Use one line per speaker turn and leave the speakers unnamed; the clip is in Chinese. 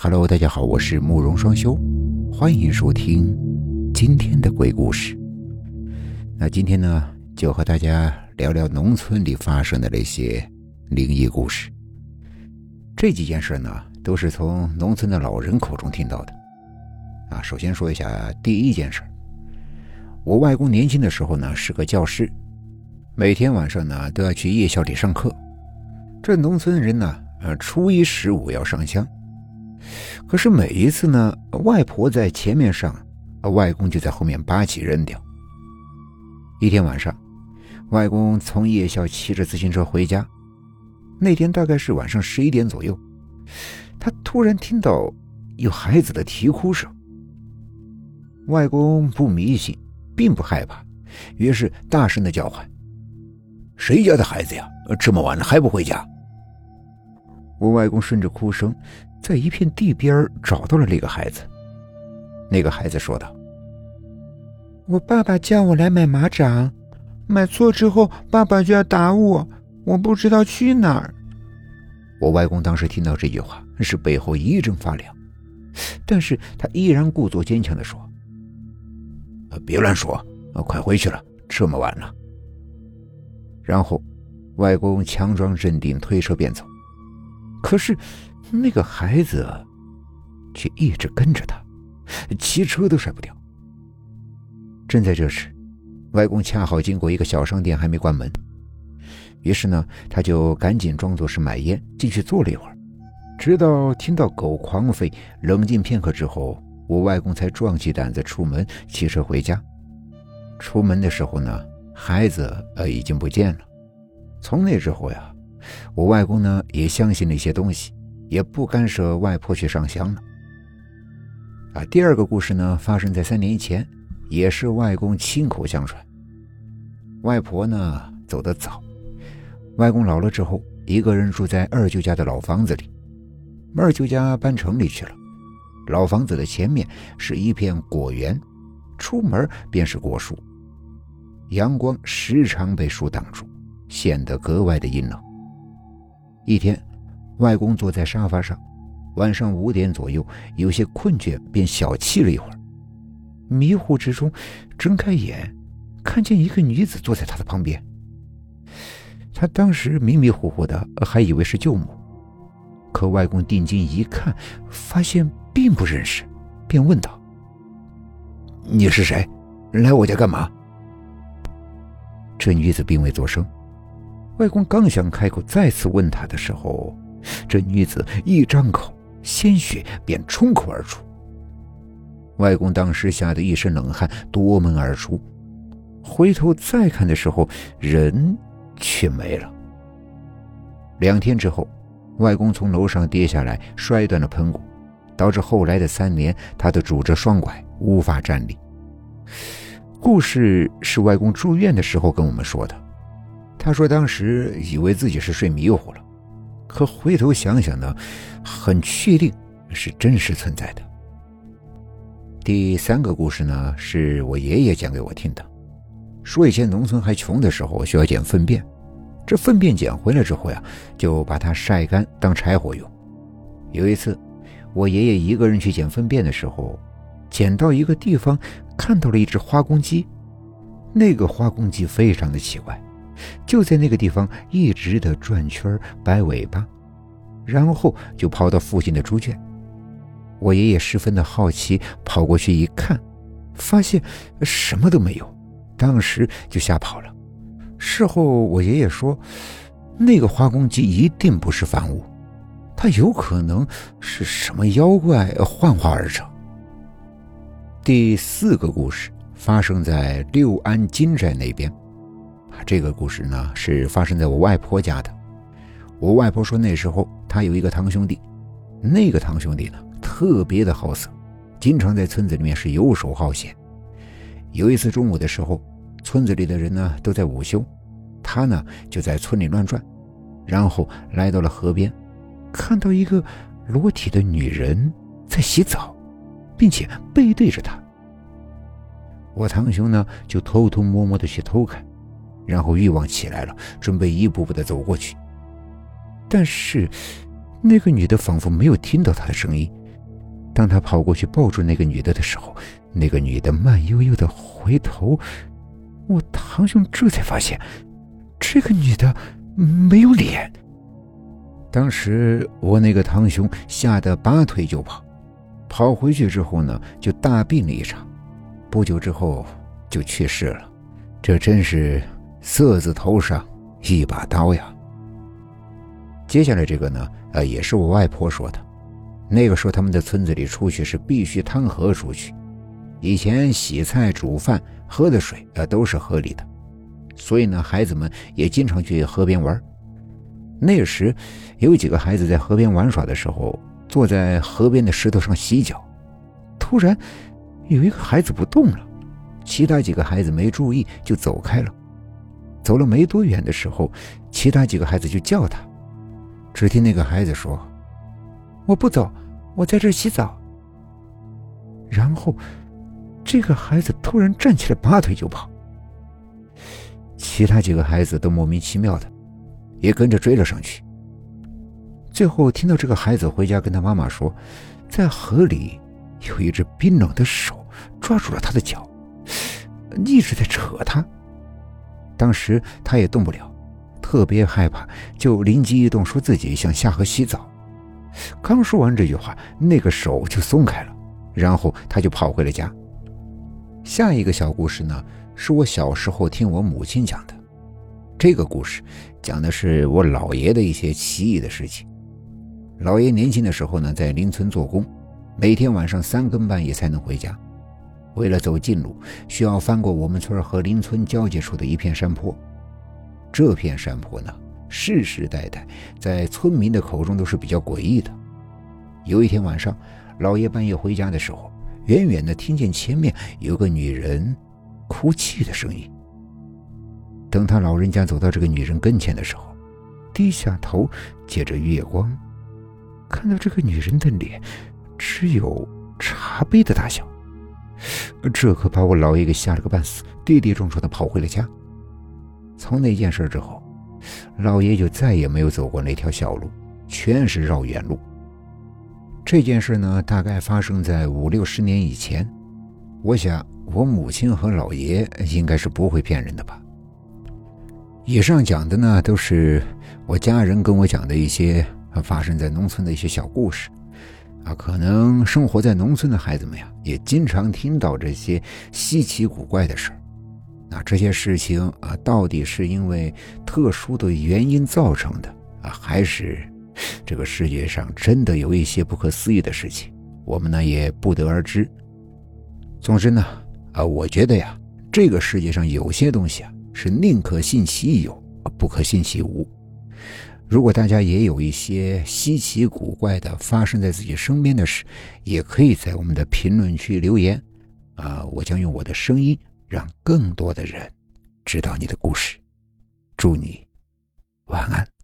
Hello，大家好，我是慕容双修，欢迎收听今天的鬼故事。那今天呢，就和大家聊聊农村里发生的那些灵异故事。这几件事呢，都是从农村的老人口中听到的。啊，首先说一下第一件事。我外公年轻的时候呢，是个教师，每天晚上呢都要去夜校里上课。这农村人呢，呃，初一十五要上香。可是每一次呢，外婆在前面上，外公就在后面扒起扔掉。一天晚上，外公从夜校骑着自行车回家，那天大概是晚上十一点左右，他突然听到有孩子的啼哭声。外公不迷信，并不害怕，于是大声的叫唤：“谁家的孩子呀？这么晚了还不回家？”我外公顺着哭声。在一片地边找到了那个孩子。那个孩子说道：“
我爸爸叫我来买马掌，买错之后爸爸就要打我，我不知道去哪儿。”
我外公当时听到这句话，是背后一阵发凉，但是他依然故作坚强的说：“别乱说，快回去了，这么晚了。”然后，外公强装镇定，推车便走。可是。那个孩子却一直跟着他，骑车都甩不掉。正在这时，外公恰好经过一个小商店，还没关门，于是呢，他就赶紧装作是买烟进去坐了一会儿，直到听到狗狂吠，冷静片刻之后，我外公才壮起胆子出门骑车回家。出门的时候呢，孩子呃已经不见了。从那之后呀，我外公呢也相信了一些东西。也不干涉外婆去上香了。啊，第二个故事呢，发生在三年前，也是外公亲口相传。外婆呢走得早，外公老了之后，一个人住在二舅家的老房子里。二舅家搬城里去了，老房子的前面是一片果园，出门便是果树，阳光时常被树挡住，显得格外的阴冷。一天。外公坐在沙发上，晚上五点左右，有些困倦，便小憩了一会儿。迷糊之中，睁开眼，看见一个女子坐在他的旁边。他当时迷迷糊糊的，还以为是舅母。可外公定睛一看，发现并不认识，便问道：“你是谁？来我家干嘛？”这女子并未作声。外公刚想开口再次问她的时候，这女子一张口，鲜血便冲口而出。外公当时吓得一身冷汗，夺门而出。回头再看的时候，人却没了。两天之后，外公从楼上跌下来，摔断了盆骨，导致后来的三年他都拄着双拐，无法站立。故事是外公住院的时候跟我们说的。他说当时以为自己是睡迷糊了。可回头想想呢，很确定是真实存在的。第三个故事呢，是我爷爷讲给我听的，说以前农村还穷的时候需要捡粪便，这粪便捡回来之后呀，就把它晒干当柴火用。有一次，我爷爷一个人去捡粪便的时候，捡到一个地方，看到了一只花公鸡，那个花公鸡非常的奇怪。就在那个地方一直的转圈摆尾巴，然后就跑到附近的猪圈。我爷爷十分的好奇，跑过去一看，发现什么都没有，当时就吓跑了。事后我爷爷说，那个花公鸡一定不是凡物，它有可能是什么妖怪幻化而成。第四个故事发生在六安金寨那边。这个故事呢，是发生在我外婆家的。我外婆说，那时候她有一个堂兄弟，那个堂兄弟呢，特别的好色，经常在村子里面是游手好闲。有一次中午的时候，村子里的人呢都在午休，他呢就在村里乱转，然后来到了河边，看到一个裸体的女人在洗澡，并且背对着他。我堂兄呢就偷偷摸摸的去偷看。然后欲望起来了，准备一步步的走过去。但是，那个女的仿佛没有听到他的声音，当他跑过去抱住那个女的的时候，那个女的慢悠悠的回头，我堂兄这才发现，这个女的没有脸。当时我那个堂兄吓得拔腿就跑，跑回去之后呢，就大病了一场，不久之后就去世了。这真是色字头上一把刀呀！接下来这个呢，呃，也是我外婆说的。那个时候他们的村子里出去是必须趟河出去，以前洗菜、煮饭、喝的水呃都是河里的，所以呢，孩子们也经常去河边玩。那时，有几个孩子在河边玩耍的时候，坐在河边的石头上洗脚。突然，有一个孩子不动了，其他几个孩子没注意就走开了。走了没多远的时候，其他几个孩子就叫他。只听那个孩子说：“我不走，我在这洗澡。”然后，这个孩子突然站起来，拔腿就跑。其他几个孩子都莫名其妙的。也跟着追了上去。最后听到这个孩子回家跟他妈妈说，在河里有一只冰冷的手抓住了他的脚，一直在扯他。当时他也动不了，特别害怕，就灵机一动，说自己想下河洗澡。刚说完这句话，那个手就松开了，然后他就跑回了家。下一个小故事呢，是我小时候听我母亲讲的。这个故事讲的是我姥爷的一些奇异的事情。姥爷年轻的时候呢，在邻村做工，每天晚上三更半夜才能回家。为了走近路，需要翻过我们村和邻村交界处的一片山坡。这片山坡呢，世世代代在村民的口中都是比较诡异的。有一天晚上，老爷半夜回家的时候，远远的听见前面有个女人哭泣的声音。等他老人家走到这个女人跟前的时候，低下头，借着月光，看到这个女人的脸只有茶杯的大小，这可把我老爷给吓了个半死，跌跌撞撞的跑回了家。从那件事之后，老爷就再也没有走过那条小路，全是绕远路。这件事呢，大概发生在五六十年以前，我想我母亲和老爷应该是不会骗人的吧。以上讲的呢，都是我家人跟我讲的一些发生在农村的一些小故事，啊，可能生活在农村的孩子们呀，也经常听到这些稀奇古怪的事儿。那这些事情啊，到底是因为特殊的原因造成的啊，还是这个世界上真的有一些不可思议的事情？我们呢也不得而知。总之呢，啊，我觉得呀，这个世界上有些东西啊。是宁可信其有，不可信其无。如果大家也有一些稀奇古怪的发生在自己身边的事，也可以在我们的评论区留言，啊，我将用我的声音让更多的人知道你的故事。祝你晚安。